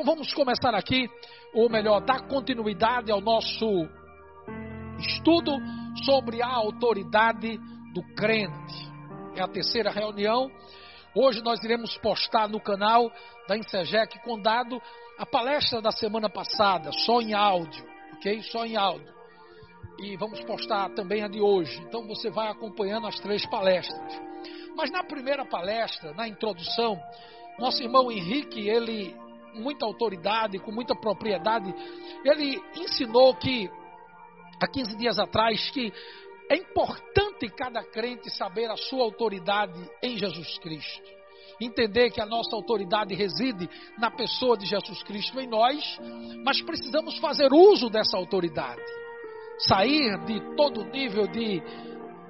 Então vamos começar aqui, ou melhor, dar continuidade ao nosso estudo sobre a autoridade do crente. É a terceira reunião. Hoje nós iremos postar no canal da Insegec Condado a palestra da semana passada, só em áudio, ok? Só em áudio. E vamos postar também a de hoje. Então você vai acompanhando as três palestras. Mas na primeira palestra, na introdução, nosso irmão Henrique, ele, muita autoridade, com muita propriedade, ele ensinou que, há 15 dias atrás, que é importante cada crente saber a sua autoridade em Jesus Cristo entender que a nossa autoridade reside na pessoa de Jesus Cristo em nós, mas precisamos fazer uso dessa autoridade. Sair de todo nível de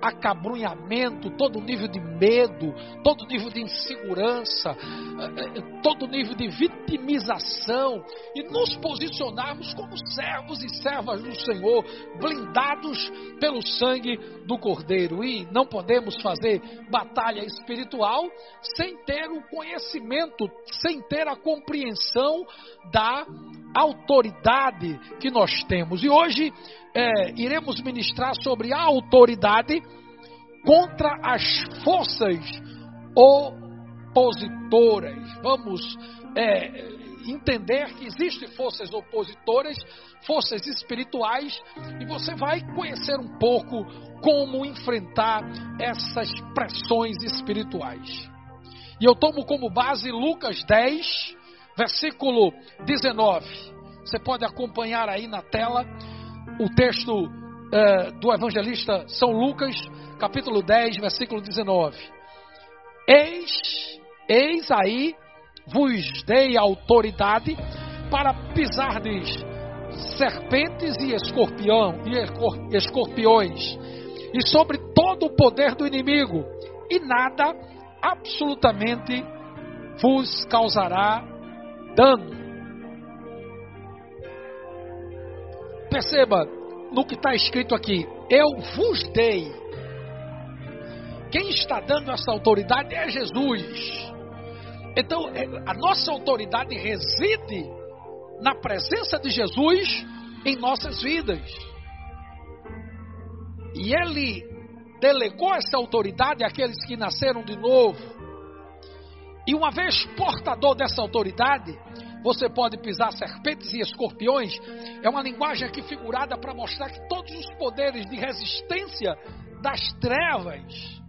acabrunhamento, todo nível de medo, todo nível de insegurança, eh, eh, todo nível de vitimização e nos posicionarmos como servos e servas do Senhor, blindados pelo sangue do Cordeiro. E não podemos fazer batalha espiritual sem ter o conhecimento, sem ter a compreensão da autoridade que nós temos. E hoje é, iremos ministrar sobre a autoridade contra as forças opositoras. Vamos é, entender que existem forças opositoras, forças espirituais, e você vai conhecer um pouco como enfrentar essas pressões espirituais. E eu tomo como base Lucas 10, versículo 19. Você pode acompanhar aí na tela o texto uh, do evangelista São Lucas, capítulo 10, versículo 19. Eis, eis aí, vos dei autoridade para pisardes serpentes e, escorpião, e escorpiões, e sobre todo o poder do inimigo, e nada absolutamente vos causará dano. Perceba no que está escrito aqui: Eu vos dei. Quem está dando essa autoridade é Jesus. Então, é, a nossa autoridade reside na presença de Jesus em nossas vidas. E Ele delegou essa autoridade àqueles que nasceram de novo. E uma vez portador dessa autoridade, você pode pisar serpentes e escorpiões. É uma linguagem aqui figurada para mostrar que todos os poderes de resistência das trevas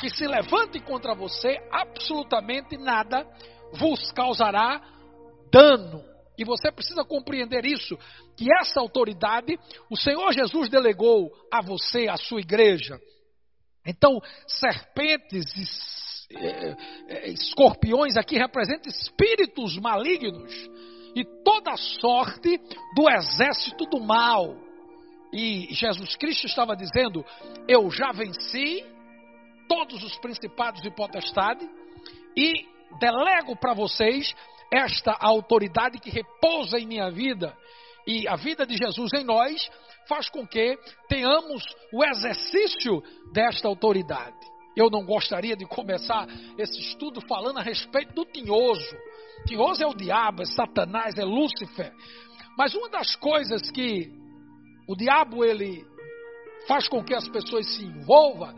que se levantem contra você, absolutamente nada vos causará dano. E você precisa compreender isso, que essa autoridade o Senhor Jesus delegou a você, a sua igreja. Então, serpentes e escorpiões aqui representam espíritos malignos e toda sorte do exército do mal. E Jesus Cristo estava dizendo: Eu já venci todos os principados e potestades e delego para vocês esta autoridade que repousa em minha vida. E a vida de Jesus em nós faz com que tenhamos o exercício desta autoridade. Eu não gostaria de começar esse estudo falando a respeito do tinhoso. Tinhoso é o diabo, é Satanás, é Lúcifer. Mas uma das coisas que o diabo ele faz com que as pessoas se envolvam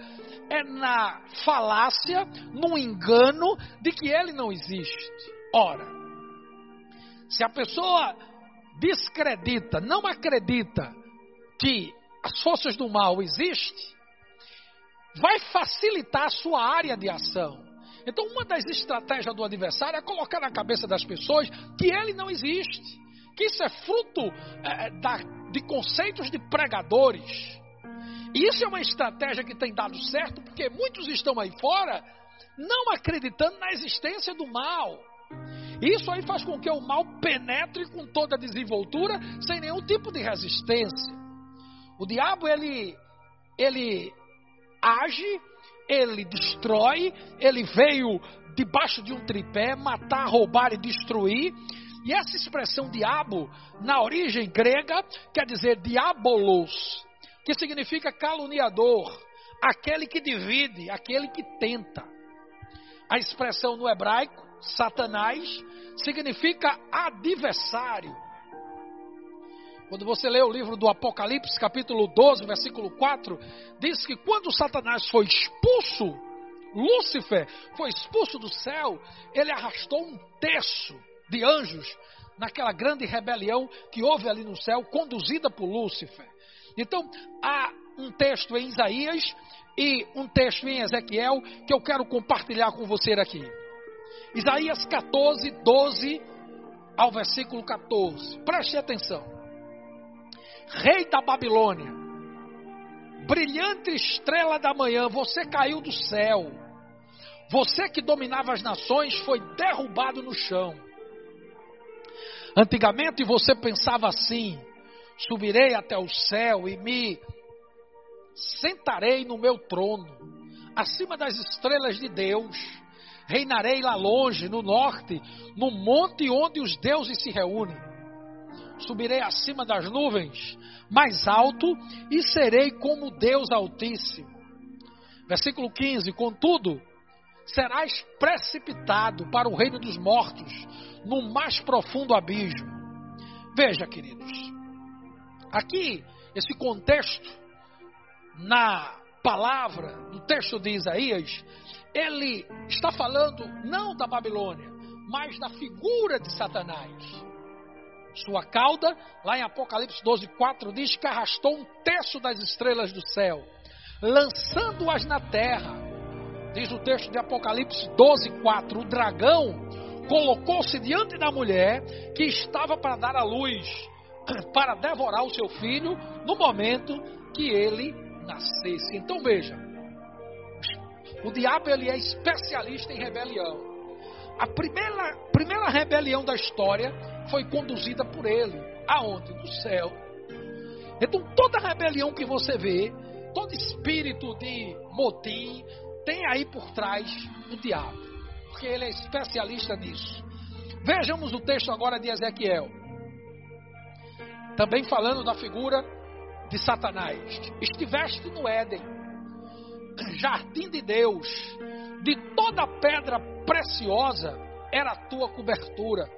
é na falácia, no engano de que ele não existe. Ora, se a pessoa descredita, não acredita que as forças do mal existem, vai facilitar a sua área de ação. Então, uma das estratégias do adversário é colocar na cabeça das pessoas que ele não existe, que isso é fruto é, da, de conceitos de pregadores. E isso é uma estratégia que tem dado certo, porque muitos estão aí fora não acreditando na existência do mal. Isso aí faz com que o mal penetre com toda a desenvoltura, sem nenhum tipo de resistência. O diabo, ele, ele age, ele destrói, ele veio debaixo de um tripé matar, roubar e destruir. E essa expressão diabo, na origem grega, quer dizer diabolos, que significa caluniador, aquele que divide, aquele que tenta. A expressão no hebraico Satanás significa adversário. Quando você lê o livro do Apocalipse, capítulo 12, versículo 4, diz que quando Satanás foi expulso, Lúcifer foi expulso do céu, ele arrastou um terço de anjos naquela grande rebelião que houve ali no céu, conduzida por Lúcifer. Então, há um texto em Isaías e um texto em Ezequiel que eu quero compartilhar com você aqui. Isaías 14, 12 ao versículo 14. Preste atenção rei da Babilônia, brilhante estrela da manhã, você caiu do céu. Você que dominava as nações foi derrubado no chão. Antigamente você pensava assim: subirei até o céu e me sentarei no meu trono, acima das estrelas de Deus. Reinarei lá longe, no norte, no monte onde os deuses se reúnem subirei acima das nuvens, mais alto, e serei como Deus Altíssimo. Versículo 15: Contudo, serás precipitado para o reino dos mortos, no mais profundo abismo. Veja, queridos, aqui, esse contexto, na palavra, no texto de Isaías, ele está falando não da Babilônia, mas da figura de Satanás sua cauda, lá em Apocalipse 12, 4, diz que arrastou um terço das estrelas do céu, lançando-as na terra. Diz o texto de Apocalipse 12, 4: o dragão colocou-se diante da mulher que estava para dar à luz, para devorar o seu filho no momento que ele nascesse. Então veja, o diabo ele é especialista em rebelião. A primeira, primeira rebelião da história foi conduzida por ele. Aonde? No céu. Então toda rebelião que você vê, todo espírito de motim, tem aí por trás o diabo. Porque ele é especialista nisso. Vejamos o texto agora de Ezequiel. Também falando da figura de Satanás. Estiveste no Éden, jardim de Deus, de toda pedra preciosa era a tua cobertura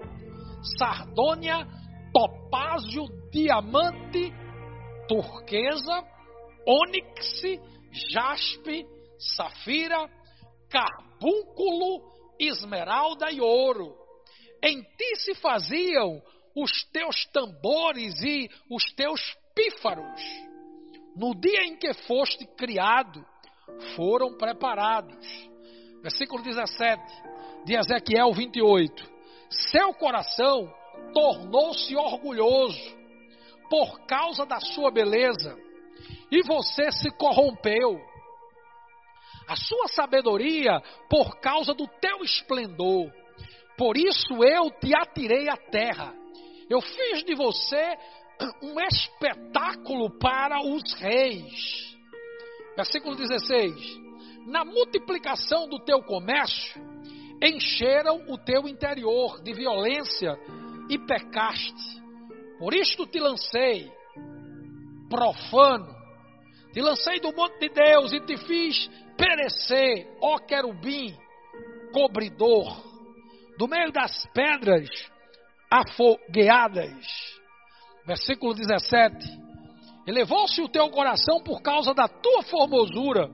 sardônia, topázio, diamante, turquesa, ônix, jaspe, safira, carbúnculo, esmeralda e ouro. Em ti se faziam os teus tambores e os teus pífaros. No dia em que foste criado, foram preparados. Versículo 17 de Ezequiel 28. Seu coração tornou-se orgulhoso por causa da sua beleza e você se corrompeu. A sua sabedoria por causa do teu esplendor. Por isso eu te atirei à terra. Eu fiz de você um espetáculo para os reis. Versículo 16: Na multiplicação do teu comércio, encheram o teu interior de violência e pecaste. Por isto te lancei, profano, te lancei do monte de Deus e te fiz perecer, ó querubim, cobridor, do meio das pedras afogueadas. Versículo 17: Elevou-se o teu coração por causa da tua formosura,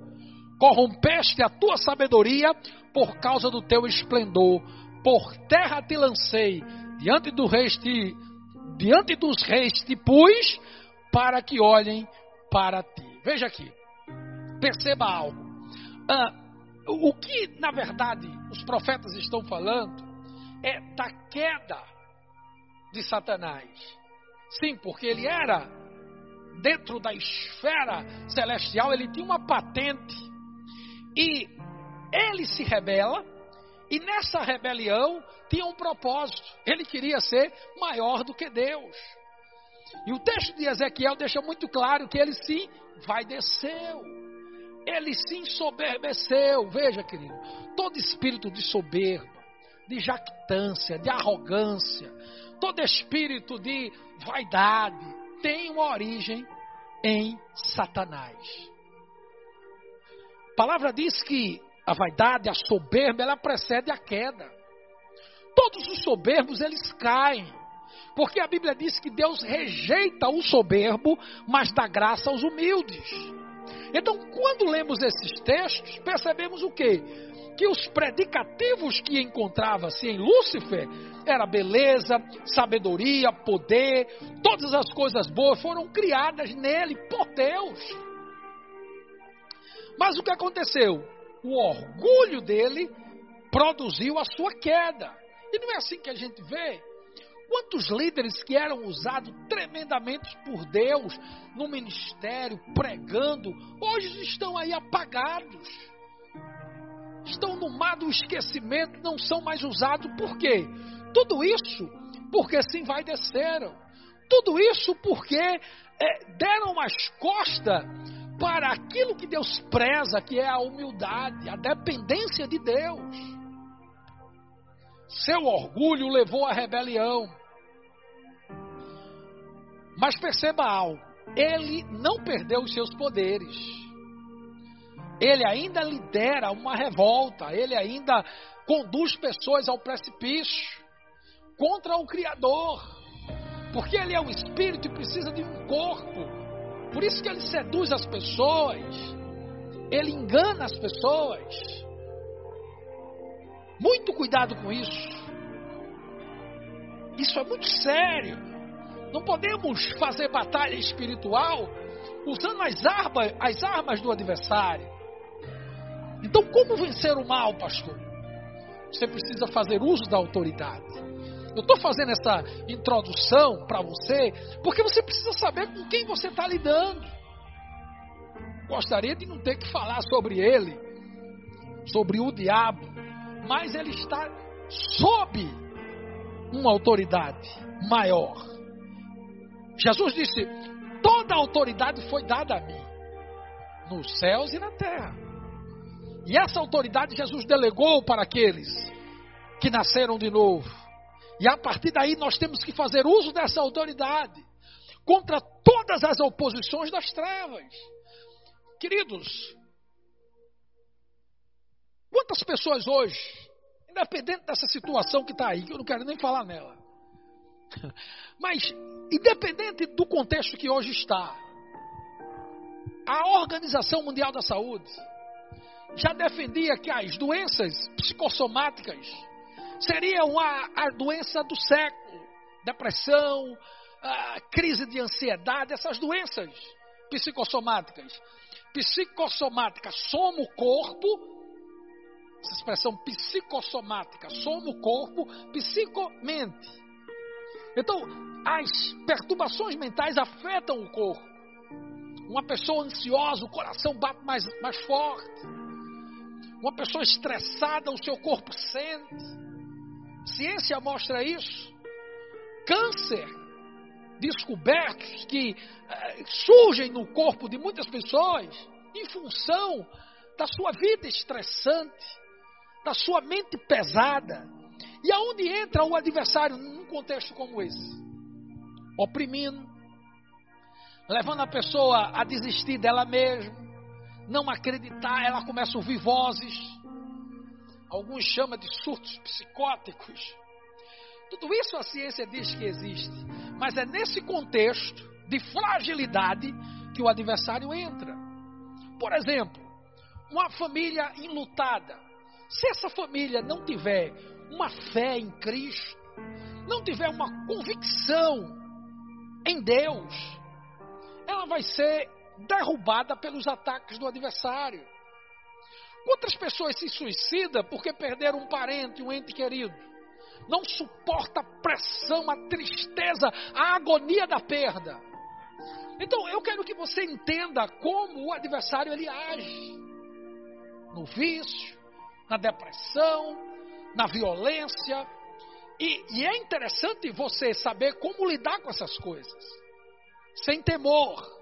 corrompeste a tua sabedoria por causa do teu esplendor. Por terra te lancei, diante, do reis te, diante dos reis te pus, para que olhem para ti. Veja aqui, perceba algo. Ah, o que, na verdade, os profetas estão falando é da queda de Satanás. Sim, porque ele era, dentro da esfera celestial, ele tinha uma patente. E ele se rebela e nessa rebelião tinha um propósito. Ele queria ser maior do que Deus. E o texto de Ezequiel deixa muito claro que ele sim vai desceu. Ele se ensoberbeceu. Veja, querido, todo espírito de soberba, de jactância, de arrogância, todo espírito de vaidade tem uma origem em Satanás. Palavra diz que a vaidade, a soberba, ela precede a queda. todos os soberbos eles caem. Porque a Bíblia diz que Deus rejeita o soberbo, mas dá graça aos humildes. Então, quando lemos esses textos, percebemos o quê? Que os predicativos que encontrava-se em Lúcifer era beleza, sabedoria, poder, todas as coisas boas foram criadas nele por Deus. Mas o que aconteceu? O orgulho dele produziu a sua queda. E não é assim que a gente vê. Quantos líderes que eram usados tremendamente por Deus no ministério, pregando, hoje estão aí apagados. Estão no mar do esquecimento, não são mais usados. Por quê? Tudo isso porque se envaideceram. Tudo isso porque é, deram as costas para aquilo que Deus preza, que é a humildade, a dependência de Deus. Seu orgulho levou à rebelião. Mas perceba algo: ele não perdeu os seus poderes. Ele ainda lidera uma revolta, ele ainda conduz pessoas ao precipício contra o Criador. Porque ele é um espírito e precisa de um corpo. Por isso que ele seduz as pessoas. Ele engana as pessoas. Muito cuidado com isso. Isso é muito sério. Não podemos fazer batalha espiritual usando as armas, as armas do adversário. Então, como vencer o mal, pastor? Você precisa fazer uso da autoridade. Eu estou fazendo essa introdução para você porque você precisa saber com quem você está lidando. Gostaria de não ter que falar sobre ele, sobre o diabo, mas ele está sob uma autoridade maior. Jesus disse: Toda autoridade foi dada a mim, nos céus e na terra. E essa autoridade Jesus delegou para aqueles que nasceram de novo. E a partir daí nós temos que fazer uso dessa autoridade contra todas as oposições das trevas. Queridos, quantas pessoas hoje, independente dessa situação que está aí, que eu não quero nem falar nela, mas independente do contexto que hoje está, a Organização Mundial da Saúde já defendia que as doenças psicossomáticas seriam a, a doença do século, depressão, crise de ansiedade, essas doenças psicossomáticas. Psicossomática soma o corpo, essa expressão psicossomática, soma o corpo, psicomente. Então, as perturbações mentais afetam o corpo. Uma pessoa ansiosa, o coração bate mais, mais forte. Uma pessoa estressada, o seu corpo sente. Ciência mostra isso. Câncer descobertos que eh, surgem no corpo de muitas pessoas em função da sua vida estressante, da sua mente pesada. E aonde entra o adversário num contexto como esse? Oprimindo, levando a pessoa a desistir dela mesma, não acreditar, ela começa a ouvir vozes. Alguns chamam de surtos psicóticos. Tudo isso a ciência diz que existe, mas é nesse contexto de fragilidade que o adversário entra. Por exemplo, uma família enlutada. Se essa família não tiver uma fé em Cristo, não tiver uma convicção em Deus, ela vai ser derrubada pelos ataques do adversário. Quantas pessoas se suicidam porque perderam um parente, um ente querido? Não suporta a pressão, a tristeza, a agonia da perda. Então eu quero que você entenda como o adversário ele age no vício, na depressão, na violência. E, e é interessante você saber como lidar com essas coisas, sem temor.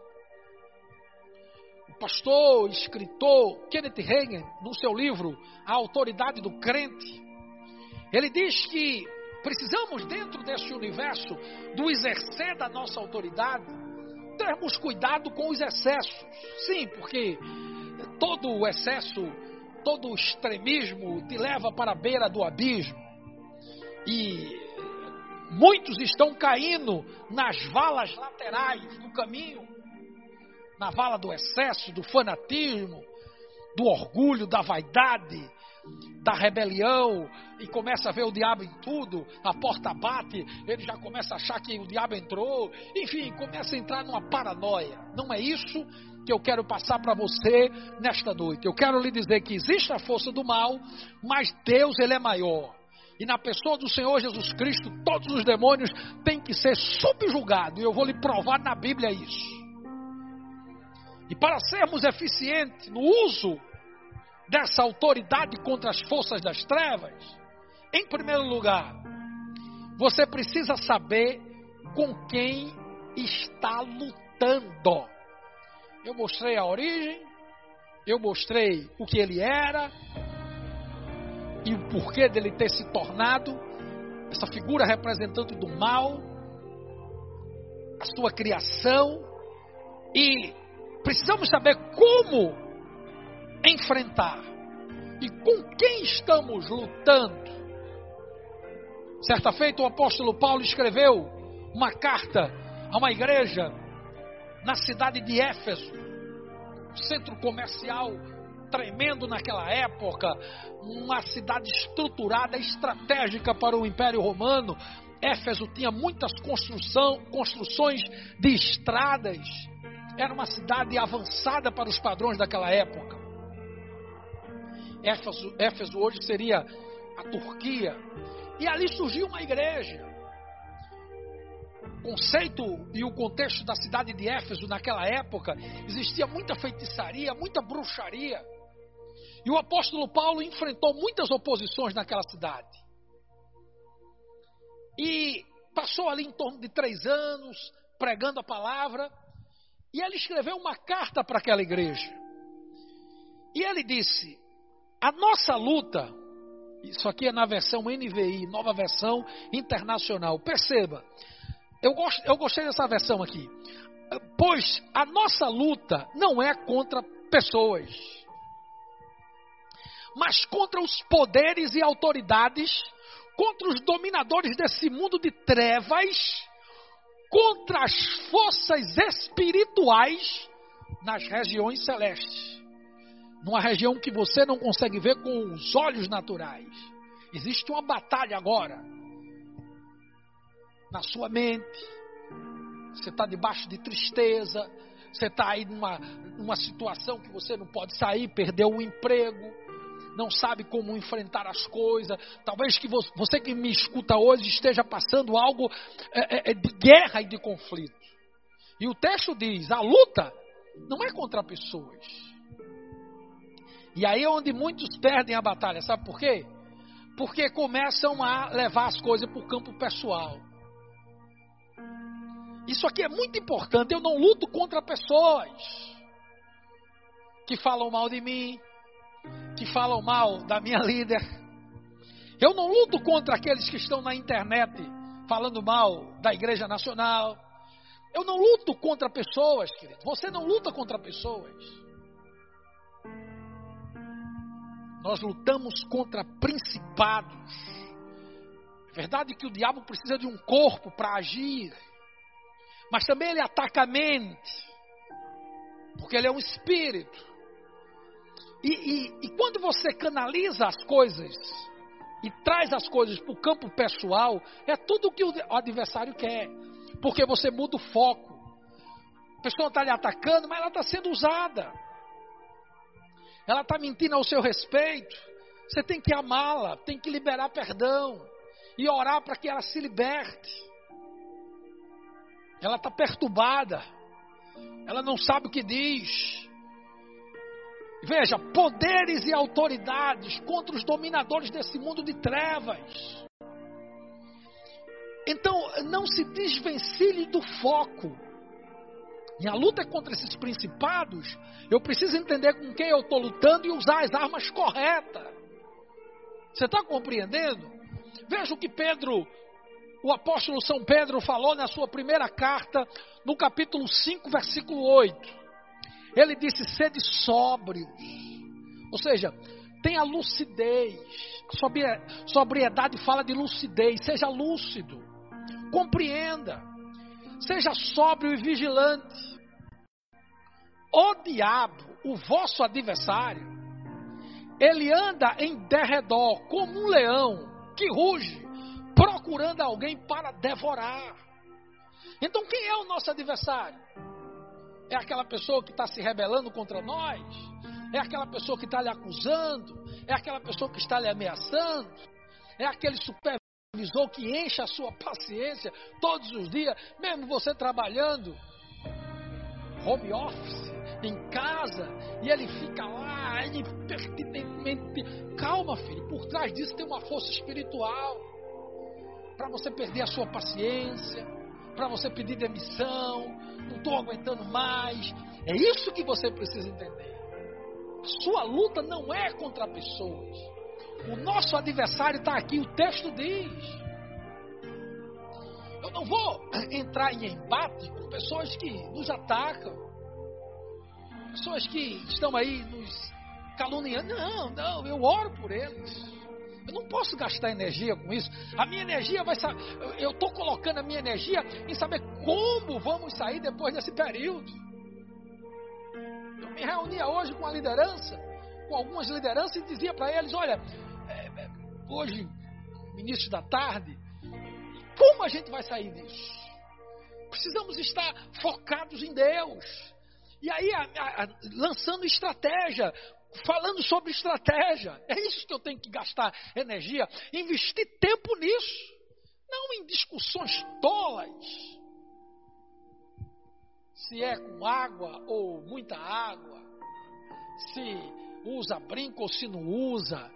Pastor, escritor Kenneth Reagan, no seu livro A Autoridade do Crente, ele diz que precisamos, dentro desse universo do exercer da nossa autoridade, termos cuidado com os excessos. Sim, porque todo o excesso todo o extremismo te leva para a beira do abismo. e muitos estão caindo nas valas laterais do caminho na vala do excesso, do fanatismo, do orgulho, da vaidade, da rebelião e começa a ver o diabo em tudo, a porta bate, ele já começa a achar que o diabo entrou, enfim, começa a entrar numa paranoia. Não é isso que eu quero passar para você nesta noite. Eu quero lhe dizer que existe a força do mal, mas Deus ele é maior. E na pessoa do Senhor Jesus Cristo, todos os demônios têm que ser subjugados. E eu vou lhe provar na Bíblia isso. E para sermos eficientes no uso dessa autoridade contra as forças das trevas, em primeiro lugar, você precisa saber com quem está lutando. Eu mostrei a origem, eu mostrei o que ele era e o porquê dele ter se tornado essa figura representante do mal, a sua criação, e precisamos saber como enfrentar e com quem estamos lutando. Certa feita, o apóstolo Paulo escreveu uma carta a uma igreja na cidade de Éfeso, centro comercial tremendo naquela época, uma cidade estruturada, estratégica para o Império Romano. Éfeso tinha muitas construção, construções de estradas, era uma cidade avançada para os padrões daquela época. Éfeso, Éfeso hoje seria a Turquia. E ali surgiu uma igreja. O conceito e o contexto da cidade de Éfeso naquela época existia muita feitiçaria, muita bruxaria. E o apóstolo Paulo enfrentou muitas oposições naquela cidade. E passou ali em torno de três anos pregando a palavra. E ele escreveu uma carta para aquela igreja. E ele disse: A nossa luta, isso aqui é na versão NVI, nova versão internacional. Perceba, eu, gost, eu gostei dessa versão aqui. Pois a nossa luta não é contra pessoas, mas contra os poderes e autoridades, contra os dominadores desse mundo de trevas contra as forças espirituais nas regiões celestes. Numa região que você não consegue ver com os olhos naturais. Existe uma batalha agora. Na sua mente. Você está debaixo de tristeza. Você está aí numa, numa situação que você não pode sair, perdeu o emprego não sabe como enfrentar as coisas. Talvez que você que me escuta hoje esteja passando algo é, é, é, de guerra e de conflito. E o texto diz: a luta não é contra pessoas. E aí é onde muitos perdem a batalha, sabe por quê? Porque começam a levar as coisas para o campo pessoal. Isso aqui é muito importante. Eu não luto contra pessoas que falam mal de mim, que falam mal da minha líder. Eu não luto contra aqueles que estão na internet falando mal da Igreja Nacional. Eu não luto contra pessoas, querido. Você não luta contra pessoas. Nós lutamos contra principados. É verdade que o diabo precisa de um corpo para agir. Mas também ele ataca a mente. Porque ele é um espírito. E, e, e quando você canaliza as coisas e traz as coisas para o campo pessoal, é tudo o que o adversário quer. Porque você muda o foco. A pessoa está lhe atacando, mas ela está sendo usada. Ela está mentindo ao seu respeito. Você tem que amá-la, tem que liberar perdão e orar para que ela se liberte. Ela está perturbada. Ela não sabe o que diz. Veja, poderes e autoridades contra os dominadores desse mundo de trevas. Então, não se desvencilhe do foco. E a luta contra esses principados, eu preciso entender com quem eu estou lutando e usar as armas corretas. Você está compreendendo? Veja o que Pedro, o apóstolo São Pedro, falou na sua primeira carta, no capítulo 5, versículo 8. Ele disse: sede sóbrios. Ou seja, Tenha lucidez. Sobriedade fala de lucidez. Seja lúcido. Compreenda. Seja sóbrio e vigilante. O diabo, o vosso adversário, ele anda em derredor como um leão que ruge, procurando alguém para devorar. Então, quem é o nosso adversário? É aquela pessoa que está se rebelando contra nós? É aquela pessoa que está lhe acusando? É aquela pessoa que está lhe ameaçando? É aquele supervisor que enche a sua paciência todos os dias, mesmo você trabalhando home office, em casa, e ele fica lá impertinentemente. Calma, filho, por trás disso tem uma força espiritual para você perder a sua paciência, para você pedir demissão, não estou aguentando mais. É isso que você precisa entender. Sua luta não é contra pessoas. O nosso adversário está aqui, o texto diz. Eu não vou entrar em embate com pessoas que nos atacam, pessoas que estão aí nos caluniando. Não, não, eu oro por eles. Eu não posso gastar energia com isso. A minha energia vai saber. Eu estou colocando a minha energia em saber como vamos sair depois desse período. Eu me reunia hoje com a liderança, com algumas lideranças, e dizia para eles: olha, é, é, hoje, início da tarde, como a gente vai sair disso? Precisamos estar focados em Deus. E aí, a, a, lançando estratégia, falando sobre estratégia. É isso que eu tenho que gastar energia, investir tempo nisso, não em discussões tolas. Se é com água ou muita água, se usa brinco ou se não usa,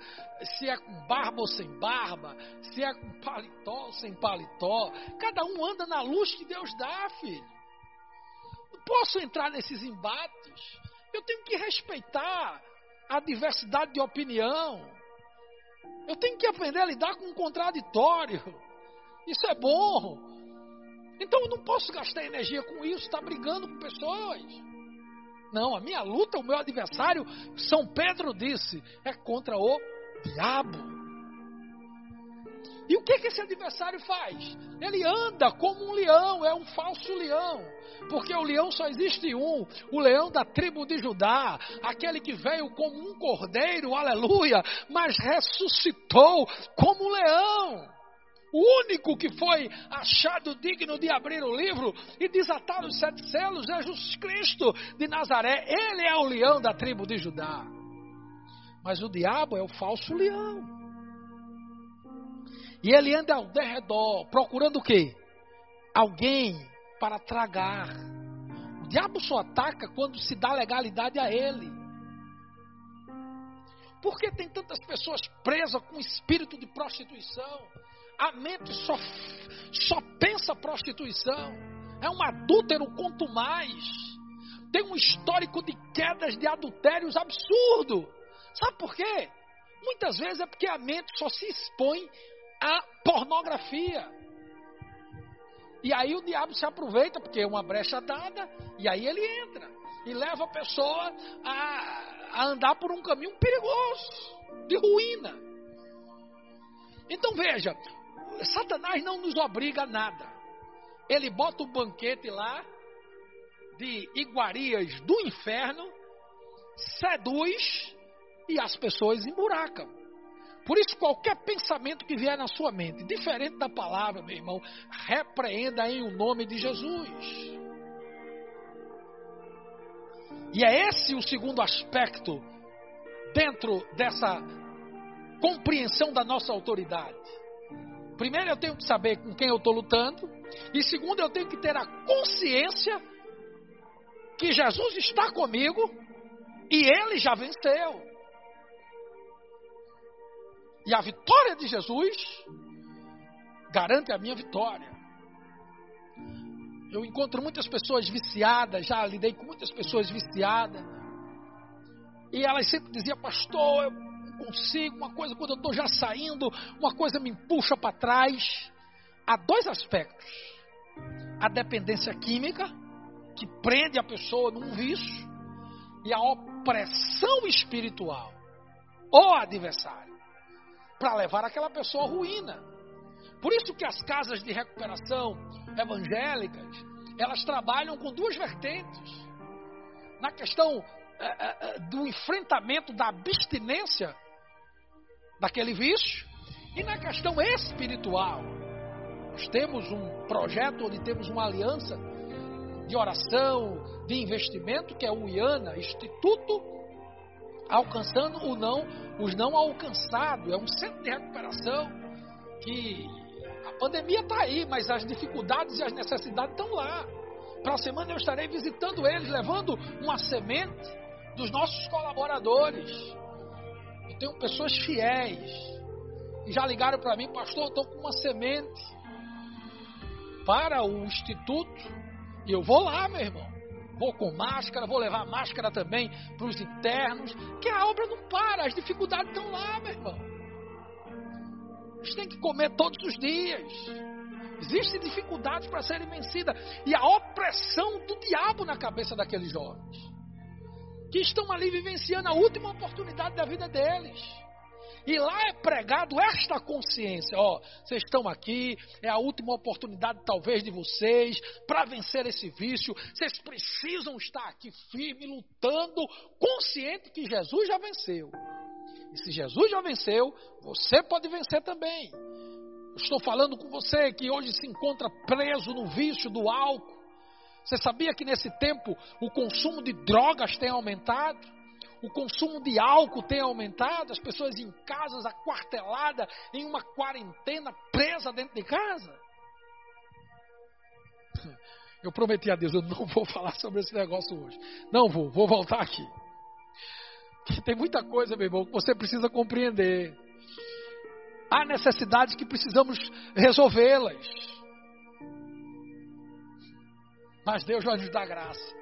se é com barba ou sem barba, se é com paletó ou sem paletó. Cada um anda na luz que Deus dá, filho. Não posso entrar nesses embates. Eu tenho que respeitar a diversidade de opinião. Eu tenho que aprender a lidar com o contraditório. Isso é bom. Então eu não posso gastar energia com isso, estar tá brigando com pessoas. Não, a minha luta, o meu adversário, São Pedro disse, é contra o diabo. E o que, que esse adversário faz? Ele anda como um leão, é um falso leão. Porque o leão só existe um, o leão da tribo de Judá, aquele que veio como um cordeiro, aleluia, mas ressuscitou como um leão. O único que foi achado digno de abrir o livro e desatar os sete selos é Jesus Cristo de Nazaré. Ele é o leão da tribo de Judá. Mas o diabo é o falso leão. E ele anda ao derredor, procurando o quê? Alguém para tragar. O diabo só ataca quando se dá legalidade a ele. Por que tem tantas pessoas presas com espírito de prostituição? A mente só, só pensa prostituição. É um adúltero quanto mais. Tem um histórico de quedas de adultérios absurdo. Sabe por quê? Muitas vezes é porque a mente só se expõe a pornografia. E aí o diabo se aproveita, porque é uma brecha dada, e aí ele entra e leva a pessoa a, a andar por um caminho perigoso, de ruína. Então veja, Satanás não nos obriga a nada. Ele bota o banquete lá de iguarias do inferno, seduz e as pessoas emburacam. Por isso, qualquer pensamento que vier na sua mente, diferente da palavra, meu irmão, repreenda em o nome de Jesus. E é esse o segundo aspecto dentro dessa compreensão da nossa autoridade. Primeiro, eu tenho que saber com quem eu estou lutando. E segundo, eu tenho que ter a consciência que Jesus está comigo e ele já venceu. E a vitória de Jesus garante a minha vitória. Eu encontro muitas pessoas viciadas, já lidei com muitas pessoas viciadas. E elas sempre diziam, pastor, eu não consigo, uma coisa quando eu estou já saindo, uma coisa me puxa para trás. Há dois aspectos: a dependência química, que prende a pessoa num vício, e a opressão espiritual o adversário, para levar aquela pessoa à ruína. Por isso que as casas de recuperação evangélicas, elas trabalham com duas vertentes. Na questão é, é, é do enfrentamento da abstinência daquele vício e na questão espiritual. Nós temos um projeto onde temos uma aliança de oração, de investimento, que é o IANA, Instituto Alcançando o não, os Não Alcançados. É um centro de recuperação que a pandemia está aí, mas as dificuldades e as necessidades estão lá. Para a semana eu estarei visitando eles, levando uma semente dos nossos colaboradores. Eu tenho pessoas fiéis. E já ligaram para mim, pastor, estou com uma semente para o instituto e eu vou lá, meu irmão. Vou com máscara, vou levar máscara também para os internos, que a obra não para, as dificuldades estão lá, meu irmão. Eles têm que comer todos os dias. Existem dificuldades para serem vencidas. E a opressão do diabo na cabeça daqueles jovens. Que estão ali vivenciando a última oportunidade da vida deles. E lá é pregado esta consciência: ó, vocês estão aqui, é a última oportunidade, talvez, de vocês para vencer esse vício. Vocês precisam estar aqui firme, lutando, consciente que Jesus já venceu. E se Jesus já venceu, você pode vencer também. Estou falando com você que hoje se encontra preso no vício do álcool. Você sabia que nesse tempo o consumo de drogas tem aumentado? O consumo de álcool tem aumentado, as pessoas em casas aquarteladas, em uma quarentena, presa dentro de casa. Eu prometi a Deus, eu não vou falar sobre esse negócio hoje. Não vou, vou voltar aqui. Tem muita coisa, meu irmão, que você precisa compreender. Há necessidades que precisamos resolvê-las. Mas Deus vai nos dar graça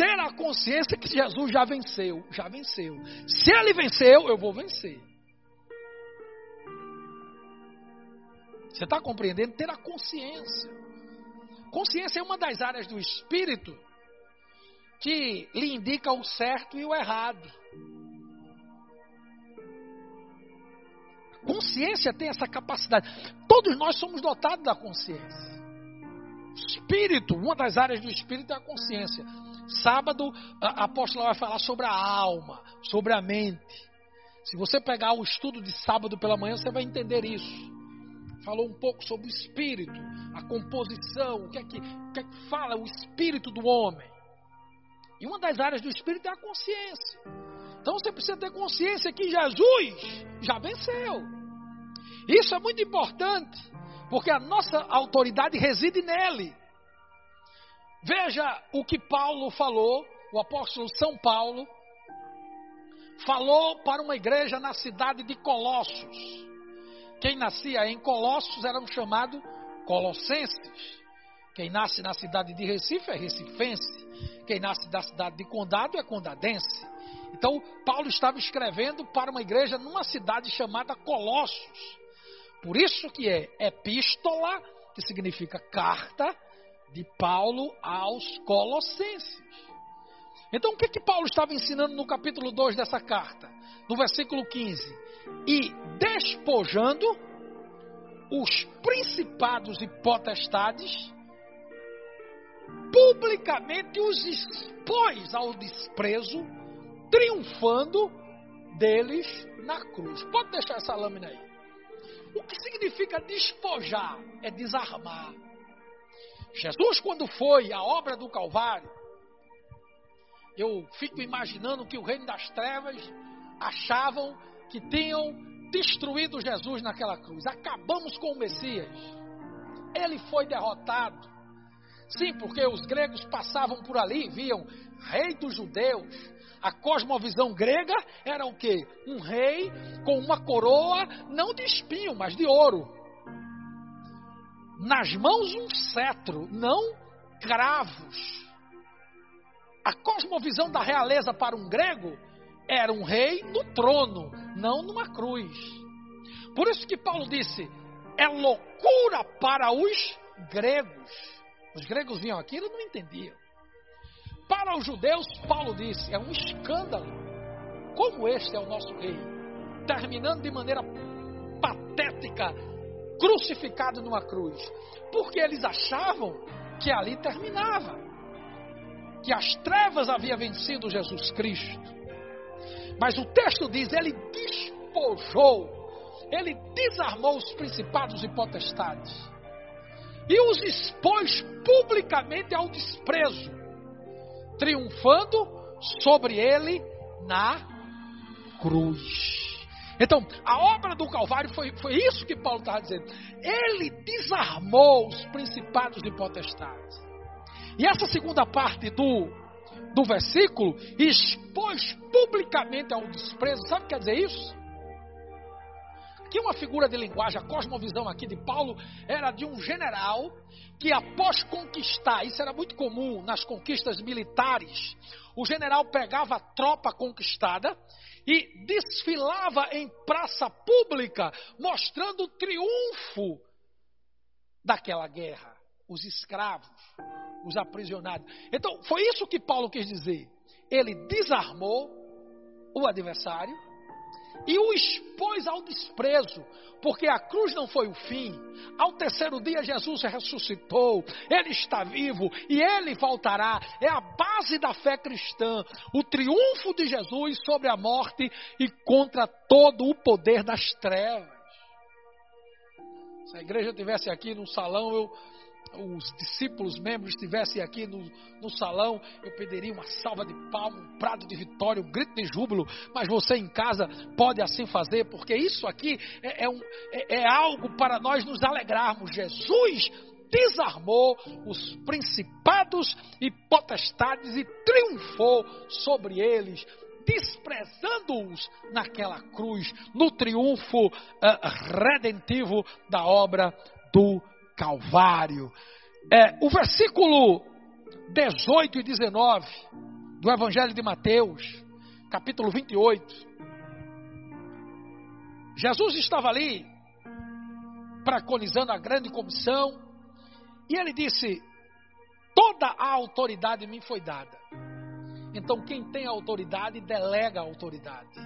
ter a consciência que Jesus já venceu, já venceu. Se ele venceu, eu vou vencer. Você está compreendendo? Ter a consciência. Consciência é uma das áreas do espírito que lhe indica o certo e o errado. Consciência tem essa capacidade. Todos nós somos dotados da consciência. Espírito, uma das áreas do espírito é a consciência. Sábado, a apóstola vai falar sobre a alma, sobre a mente. Se você pegar o estudo de sábado pela manhã, você vai entender isso. Falou um pouco sobre o espírito, a composição, o que é que, o que, é que fala o espírito do homem. E uma das áreas do espírito é a consciência. Então você precisa ter consciência que Jesus já venceu. Isso é muito importante, porque a nossa autoridade reside nele. Veja o que Paulo falou, o apóstolo São Paulo, falou para uma igreja na cidade de Colossos. Quem nascia em Colossos eram chamados colossenses. Quem nasce na cidade de Recife é recifense. Quem nasce da cidade de Condado é condadense. Então, Paulo estava escrevendo para uma igreja numa cidade chamada Colossos. Por isso que é epístola, que significa carta, de Paulo aos Colossenses. Então, o que, que Paulo estava ensinando no capítulo 2 dessa carta? No versículo 15: E despojando os principados e potestades, publicamente os expôs ao desprezo, triunfando deles na cruz. Pode deixar essa lâmina aí. O que significa despojar? É desarmar Jesus, quando foi a obra do Calvário, eu fico imaginando que o reino das trevas achavam que tinham destruído Jesus naquela cruz. Acabamos com o Messias. Ele foi derrotado. Sim, porque os gregos passavam por ali, viam rei dos judeus. A cosmovisão grega era o quê? Um rei com uma coroa não de espinho, mas de ouro nas mãos um cetro, não cravos. A cosmovisão da realeza para um grego era um rei no trono, não numa cruz. Por isso que Paulo disse: é loucura para os gregos. Os gregos vinham aquilo e não entendiam. Para os judeus, Paulo disse: é um escândalo. Como este é o nosso rei? terminando de maneira patética, crucificado numa cruz, porque eles achavam que ali terminava, que as trevas havia vencido Jesus Cristo. Mas o texto diz: ele despojou, ele desarmou os principados e potestades e os expôs publicamente ao desprezo, triunfando sobre ele na cruz. Então, a obra do Calvário foi, foi isso que Paulo estava dizendo. Ele desarmou os principados e potestades. E essa segunda parte do, do versículo expôs publicamente ao desprezo. Sabe o que quer dizer isso? Aqui uma figura de linguagem, a cosmovisão aqui de Paulo era de um general que após conquistar, isso era muito comum nas conquistas militares, o general pegava a tropa conquistada e desfilava em praça pública, mostrando o triunfo daquela guerra, os escravos, os aprisionados. Então, foi isso que Paulo quis dizer. Ele desarmou o adversário e o expôs ao desprezo, porque a cruz não foi o fim. Ao terceiro dia, Jesus ressuscitou, ele está vivo e ele voltará. É a base da fé cristã, o triunfo de Jesus sobre a morte e contra todo o poder das trevas. Se a igreja tivesse aqui no salão, eu os discípulos, membros, estivessem aqui no, no salão, eu pediria uma salva de palmas, um prado de vitória, um grito de júbilo, mas você em casa pode assim fazer, porque isso aqui é, é, um, é, é algo para nós nos alegrarmos. Jesus desarmou os principados e potestades e triunfou sobre eles, desprezando-os naquela cruz, no triunfo uh, redentivo da obra do Calvário. É, o versículo 18 e 19 do Evangelho de Mateus, capítulo 28. Jesus estava ali, preconizando a grande comissão, e ele disse: Toda a autoridade me foi dada. Então, quem tem autoridade, delega a autoridade.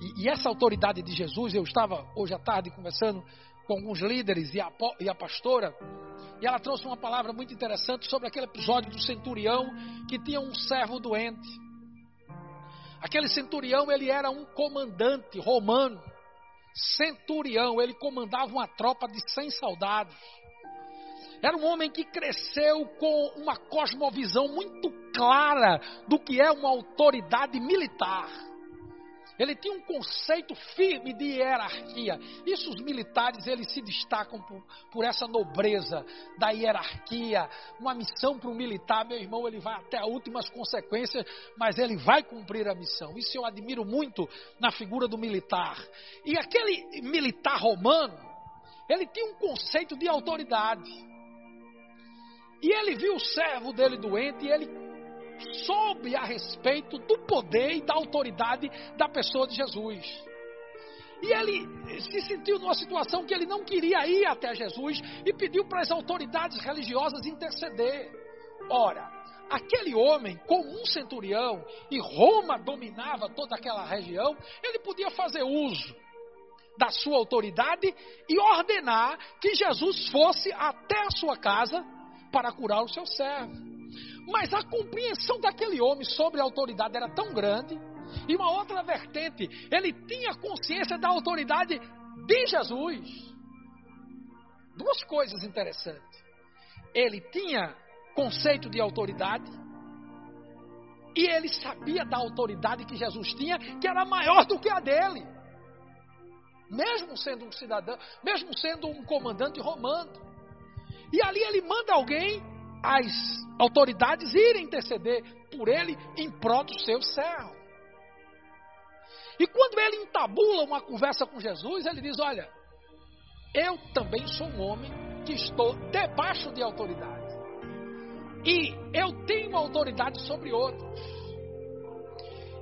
E, e, essa autoridade de Jesus, eu estava hoje à tarde conversando com alguns líderes e a, e a pastora, e ela trouxe uma palavra muito interessante sobre aquele episódio do centurião que tinha um servo doente. Aquele centurião, ele era um comandante romano, centurião, ele comandava uma tropa de 100 soldados. Era um homem que cresceu com uma cosmovisão muito clara do que é uma autoridade militar. Ele tinha um conceito firme de hierarquia. Isso os militares eles se destacam por, por essa nobreza da hierarquia. Uma missão para um militar, meu irmão, ele vai até as últimas consequências, mas ele vai cumprir a missão. Isso eu admiro muito na figura do militar. E aquele militar romano, ele tinha um conceito de autoridade. E ele viu o servo dele doente e ele soube a respeito do poder e da autoridade da pessoa de Jesus. E ele se sentiu numa situação que ele não queria ir até Jesus e pediu para as autoridades religiosas interceder. Ora, aquele homem, como um centurião, e Roma dominava toda aquela região, ele podia fazer uso da sua autoridade e ordenar que Jesus fosse até a sua casa para curar o seu servo. Mas a compreensão daquele homem sobre a autoridade era tão grande. E uma outra vertente, ele tinha consciência da autoridade de Jesus. Duas coisas interessantes. Ele tinha conceito de autoridade. E ele sabia da autoridade que Jesus tinha, que era maior do que a dele. Mesmo sendo um cidadão, mesmo sendo um comandante romano. E ali ele manda alguém as autoridades irem interceder por ele em prol do seu servo. E quando ele entabula uma conversa com Jesus, ele diz: Olha, eu também sou um homem que estou debaixo de autoridade. E eu tenho autoridade sobre outros.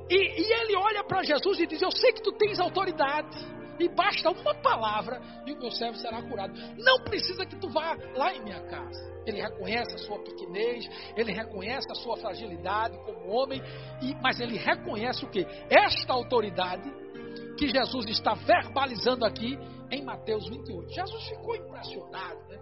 E, e ele olha para Jesus e diz: Eu sei que tu tens autoridade. E basta uma palavra e o meu servo será curado. Não precisa que tu vá lá em minha casa. Ele reconhece a sua pequenez, ele reconhece a sua fragilidade como homem, e, mas ele reconhece o que? Esta autoridade que Jesus está verbalizando aqui em Mateus 28. Jesus ficou impressionado, né?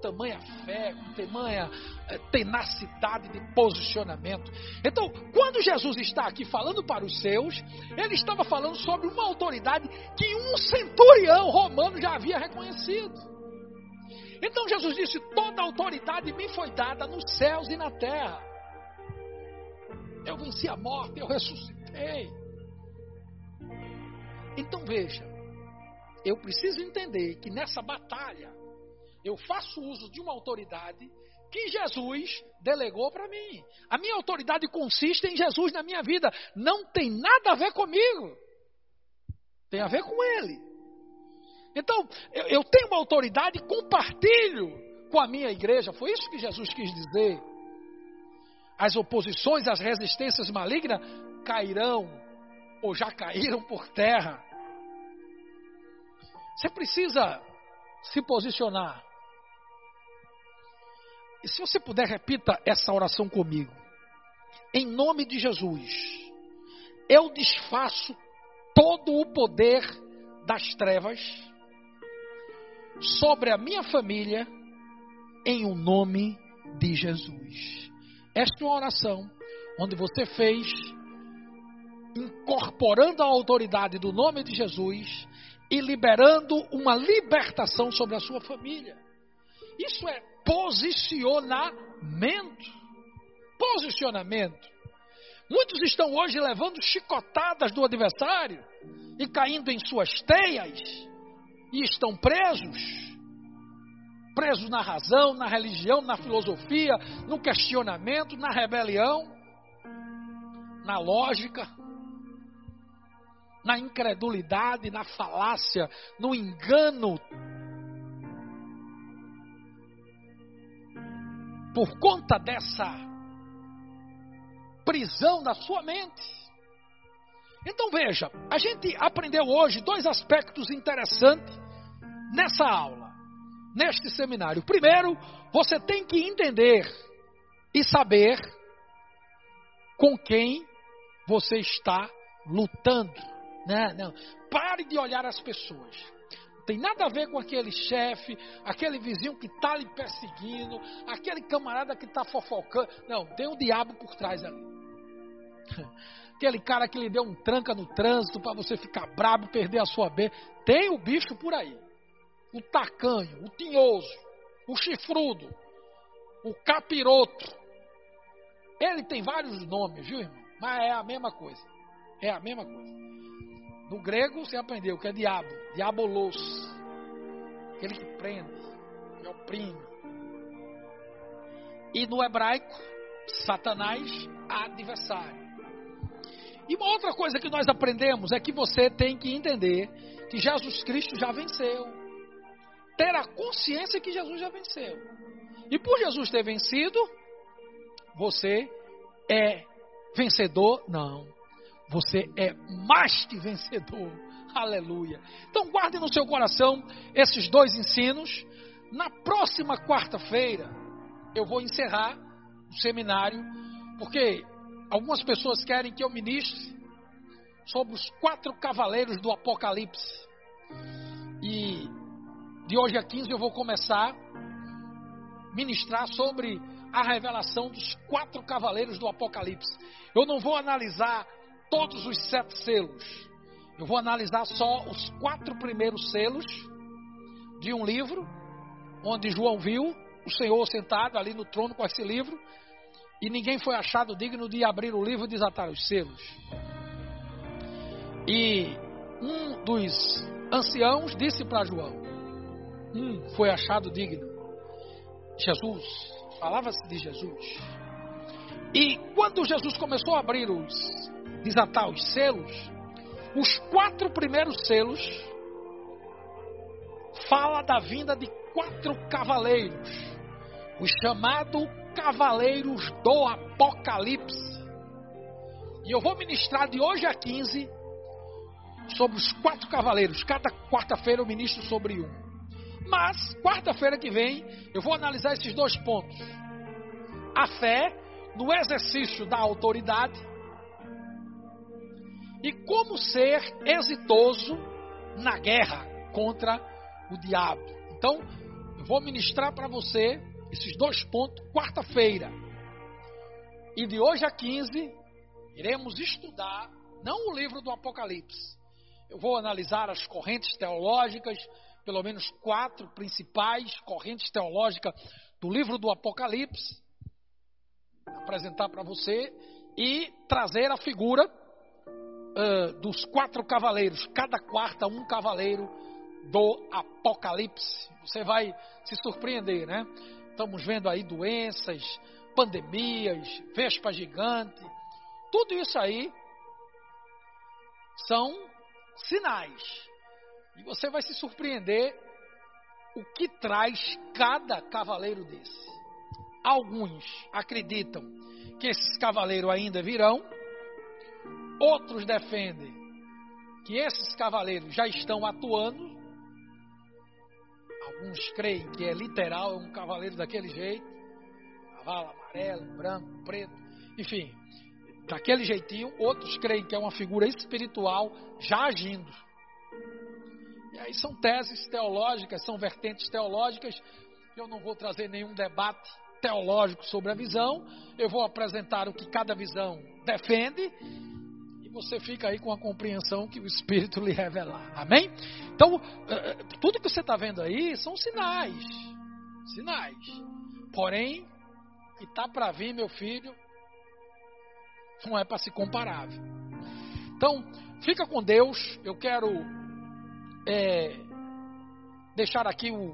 Tamanha fé, com tamanha eh, tenacidade de posicionamento. Então, quando Jesus está aqui falando para os seus, ele estava falando sobre uma autoridade que um centurião romano já havia reconhecido. Então Jesus disse: Toda autoridade me foi dada nos céus e na terra. Eu venci a morte, eu ressuscitei. Então veja, eu preciso entender que nessa batalha eu faço uso de uma autoridade que Jesus delegou para mim. A minha autoridade consiste em Jesus na minha vida. Não tem nada a ver comigo. Tem a ver com Ele. Então, eu, eu tenho uma autoridade compartilho com a minha igreja. Foi isso que Jesus quis dizer. As oposições, as resistências malignas cairão ou já caíram por terra. Você precisa se posicionar. E se você puder, repita essa oração comigo. Em nome de Jesus, eu desfaço todo o poder das trevas sobre a minha família, em o um nome de Jesus. Esta é uma oração onde você fez, incorporando a autoridade do nome de Jesus e liberando uma libertação sobre a sua família. Isso é posicionamento. Posicionamento. Muitos estão hoje levando chicotadas do adversário e caindo em suas teias e estão presos. Presos na razão, na religião, na filosofia, no questionamento, na rebelião, na lógica na incredulidade, na falácia, no engano. Por conta dessa prisão da sua mente. Então veja, a gente aprendeu hoje dois aspectos interessantes nessa aula, neste seminário. Primeiro, você tem que entender e saber com quem você está lutando. Não, não. Pare de olhar as pessoas. Tem nada a ver com aquele chefe, aquele vizinho que está lhe perseguindo, aquele camarada que está fofocando. Não, tem um diabo por trás ali. Aquele cara que lhe deu um tranca no trânsito para você ficar brabo, perder a sua B. Tem o bicho por aí. O tacanho, o tinhoso, o chifrudo, o capiroto. Ele tem vários nomes, viu, irmão? Mas é a mesma coisa. É a mesma coisa. No grego você aprendeu que é diabo, diabolos, aquele que prende, que oprime. E no hebraico, Satanás, adversário. E uma outra coisa que nós aprendemos é que você tem que entender que Jesus Cristo já venceu. Ter a consciência que Jesus já venceu. E por Jesus ter vencido, você é vencedor? Não. Você é mais que vencedor. Aleluia. Então guarde no seu coração esses dois ensinos. Na próxima quarta-feira eu vou encerrar o seminário, porque algumas pessoas querem que eu ministre sobre os quatro cavaleiros do Apocalipse. E de hoje a 15 eu vou começar a ministrar sobre a revelação dos quatro cavaleiros do Apocalipse. Eu não vou analisar todos os sete selos. Eu vou analisar só os quatro primeiros selos de um livro, onde João viu o Senhor sentado ali no trono com esse livro, e ninguém foi achado digno de abrir o livro e desatar os selos. E um dos anciãos disse para João: Um foi achado digno. Jesus, falava-se de Jesus. E quando Jesus começou a abrir os desatar os selos, os quatro primeiros selos fala da vinda de quatro cavaleiros, os chamados cavaleiros do Apocalipse. E eu vou ministrar de hoje a 15 sobre os quatro cavaleiros. Cada quarta-feira eu ministro sobre um. Mas, quarta-feira que vem, eu vou analisar esses dois pontos: a fé no exercício da autoridade e como ser exitoso na guerra contra o diabo. Então, eu vou ministrar para você esses dois pontos quarta-feira. E de hoje a 15, iremos estudar não o livro do Apocalipse. Eu vou analisar as correntes teológicas, pelo menos quatro principais correntes teológicas do livro do Apocalipse, apresentar para você e trazer a figura uh, dos quatro cavaleiros, cada quarta um cavaleiro do Apocalipse. Você vai se surpreender, né? Estamos vendo aí doenças, pandemias, vespa gigante, tudo isso aí são sinais. E você vai se surpreender o que traz cada cavaleiro desse. Alguns acreditam que esses cavaleiros ainda virão, outros defendem que esses cavaleiros já estão atuando. Alguns creem que é literal, é um cavaleiro daquele jeito, cavalo amarelo, branco, preto, enfim, daquele jeitinho. Outros creem que é uma figura espiritual já agindo. E aí são teses teológicas, são vertentes teológicas. Eu não vou trazer nenhum debate teológico sobre a visão. Eu vou apresentar o que cada visão defende. Você fica aí com a compreensão que o Espírito lhe revelar. Amém? Então, eh, eh, tudo que você está vendo aí são sinais. Sinais. Porém, que está para vir, meu filho, não é para se comparar. Então, fica com Deus. Eu quero é, deixar aqui o,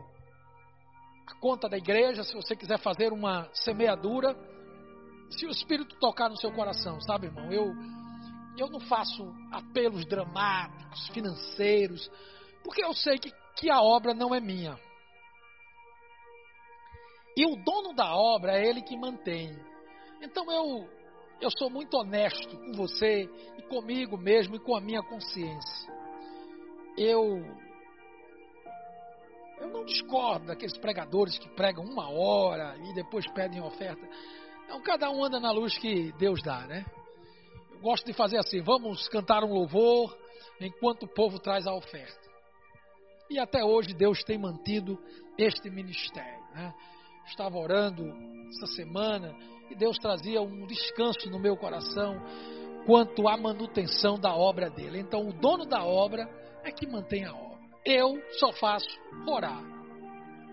a conta da igreja, se você quiser fazer uma semeadura. Se o Espírito tocar no seu coração, sabe, irmão? Eu, eu não faço apelos dramáticos, financeiros, porque eu sei que, que a obra não é minha. E o dono da obra é ele que mantém. Então eu eu sou muito honesto com você e comigo mesmo e com a minha consciência. Eu eu não discordo daqueles pregadores que pregam uma hora e depois pedem oferta. Então cada um anda na luz que Deus dá, né? Eu gosto de fazer assim, vamos cantar um louvor enquanto o povo traz a oferta. E até hoje Deus tem mantido este ministério, né? Estava orando essa semana e Deus trazia um descanso no meu coração quanto à manutenção da obra dele. Então, o dono da obra é que mantém a obra. Eu só faço orar.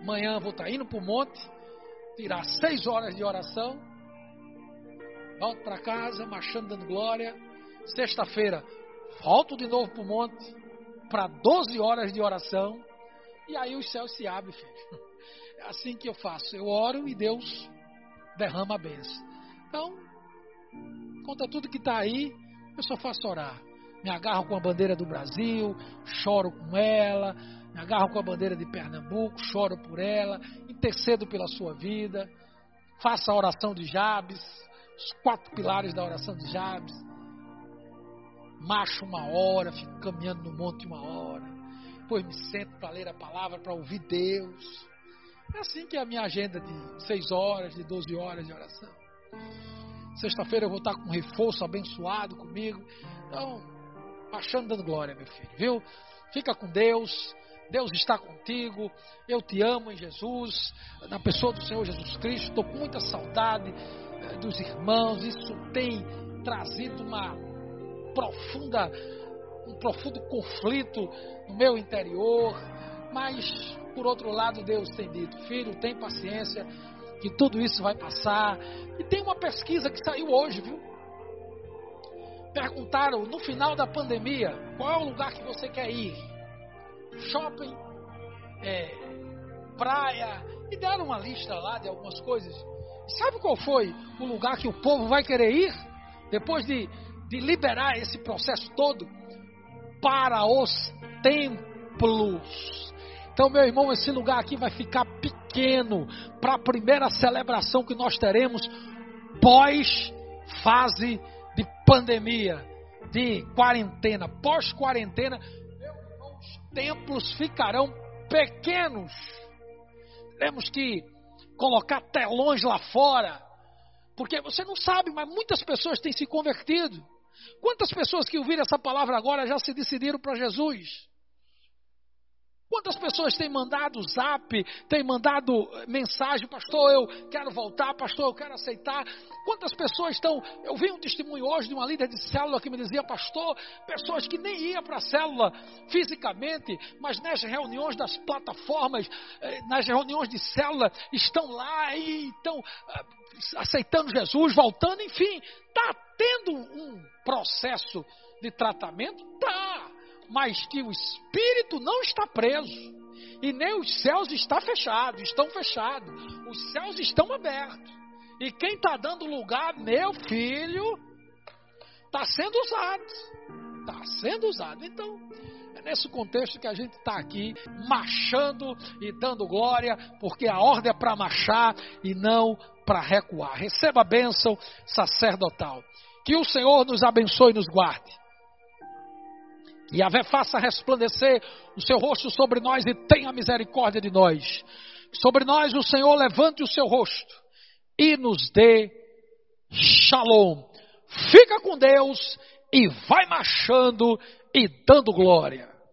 Amanhã vou estar indo para o monte, tirar seis horas de oração, volto para casa, marchando dando glória. Sexta-feira, volto de novo para o monte, para 12 horas de oração, e aí os céus se abrem, filho. É assim que eu faço. Eu oro e Deus derrama a bênção. Então, conta tudo que está aí, eu só faço orar. Me agarro com a bandeira do Brasil, choro com ela, me agarro com a bandeira de Pernambuco, choro por ela, intercedo pela sua vida, faço a oração de Jabes, os quatro pilares da oração de Jabes. Marcho uma hora, fico caminhando no monte uma hora, depois me sento para ler a palavra, para ouvir Deus. É assim que é a minha agenda de 6 horas, de 12 horas de oração. Sexta-feira eu vou estar com um reforço abençoado comigo. Então, achando dando glória, meu filho, viu? Fica com Deus. Deus está contigo. Eu te amo em Jesus, na pessoa do Senhor Jesus Cristo. Estou com muita saudade eh, dos irmãos. Isso tem trazido uma profunda, um profundo conflito no meu interior. Mas por outro lado, Deus tem dito: Filho, tem paciência, que tudo isso vai passar. E tem uma pesquisa que saiu hoje, viu? Perguntaram no final da pandemia qual é o lugar que você quer ir: shopping, é, praia. E deram uma lista lá de algumas coisas. Sabe qual foi o lugar que o povo vai querer ir? Depois de, de liberar esse processo todo? Para os templos. Então, meu irmão, esse lugar aqui vai ficar pequeno para a primeira celebração que nós teremos pós fase de pandemia, de quarentena. Pós templos ficarão pequenos. Temos que colocar telões lá fora, porque você não sabe, mas muitas pessoas têm se convertido. Quantas pessoas que ouviram essa palavra agora já se decidiram para Jesus? Quantas pessoas têm mandado zap, têm mandado mensagem, pastor, eu quero voltar, pastor, eu quero aceitar. Quantas pessoas estão. Eu vi um testemunho hoje de uma líder de célula que me dizia, pastor, pessoas que nem iam para a célula fisicamente, mas nas reuniões das plataformas, eh, nas reuniões de célula, estão lá e estão ah, aceitando Jesus, voltando, enfim, está tendo um processo de tratamento? Está mas que o espírito não está preso. E nem os céus estão fechados, estão fechados. Os céus estão abertos. E quem está dando lugar, meu filho, está sendo usado. Está sendo usado. Então, é nesse contexto que a gente está aqui, marchando e dando glória, porque a ordem é para marchar e não para recuar. Receba a bênção sacerdotal. Que o Senhor nos abençoe e nos guarde. E Yahvé faça resplandecer o seu rosto sobre nós e tenha misericórdia de nós. Sobre nós o Senhor levante o seu rosto e nos dê shalom. Fica com Deus e vai marchando e dando glória.